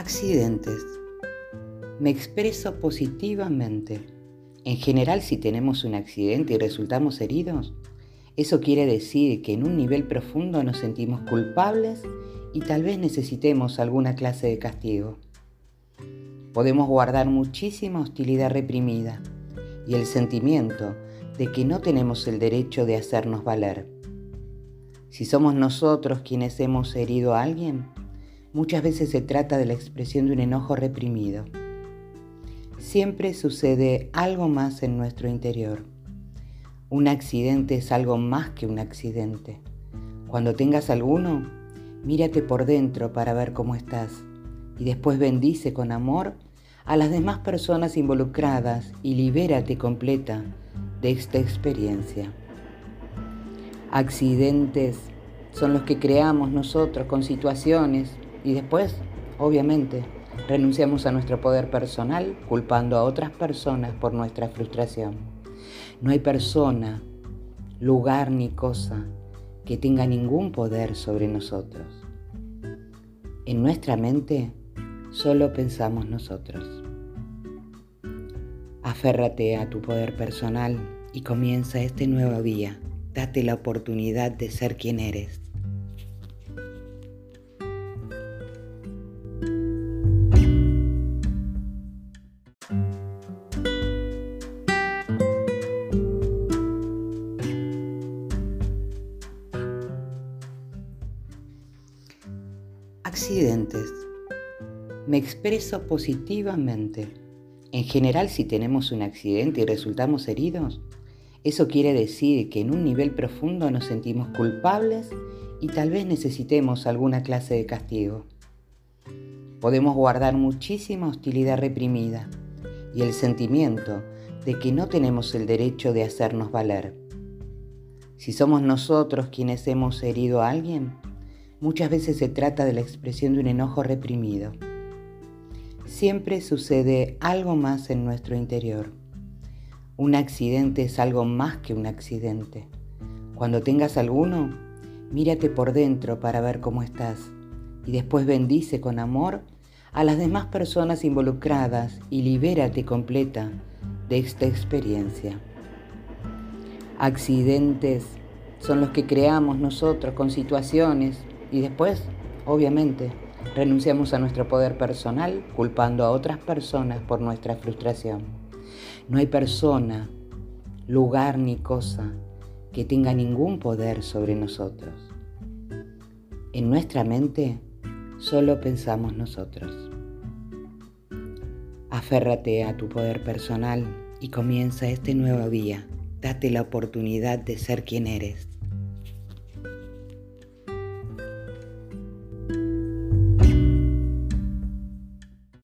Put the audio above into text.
Accidentes. Me expreso positivamente. En general, si tenemos un accidente y resultamos heridos, eso quiere decir que en un nivel profundo nos sentimos culpables y tal vez necesitemos alguna clase de castigo. Podemos guardar muchísima hostilidad reprimida y el sentimiento de que no tenemos el derecho de hacernos valer. Si somos nosotros quienes hemos herido a alguien, muchas veces se trata de la expresión de un enojo reprimido. Siempre sucede algo más en nuestro interior. Un accidente es algo más que un accidente. Cuando tengas alguno, mírate por dentro para ver cómo estás y después bendice con amor a las demás personas involucradas y libérate completa de esta experiencia. Accidentes son los que creamos nosotros con situaciones y después, obviamente, renunciamos a nuestro poder personal culpando a otras personas por nuestra frustración. No hay persona, lugar ni cosa que tenga ningún poder sobre nosotros. En nuestra mente solo pensamos nosotros. Aférrate a tu poder personal y comienza este nuevo día. Date la oportunidad de ser quien eres. Accidentes. Me expreso positivamente. En general, si tenemos un accidente y resultamos heridos, eso quiere decir que en un nivel profundo nos sentimos culpables y tal vez necesitemos alguna clase de castigo. Podemos guardar muchísima hostilidad reprimida y el sentimiento de que no tenemos el derecho de hacernos valer. Si somos nosotros quienes hemos herido a alguien, muchas veces se trata de la expresión de un enojo reprimido. Siempre sucede algo más en nuestro interior. Un accidente es algo más que un accidente. Cuando tengas alguno, mírate por dentro para ver cómo estás y después bendice con amor a las demás personas involucradas y libérate completa de esta experiencia. Accidentes son los que creamos nosotros con situaciones y después, obviamente, renunciamos a nuestro poder personal culpando a otras personas por nuestra frustración. No hay persona, lugar ni cosa que tenga ningún poder sobre nosotros. En nuestra mente solo pensamos nosotros. Aférrate a tu poder personal y comienza este nuevo día. Date la oportunidad de ser quien eres.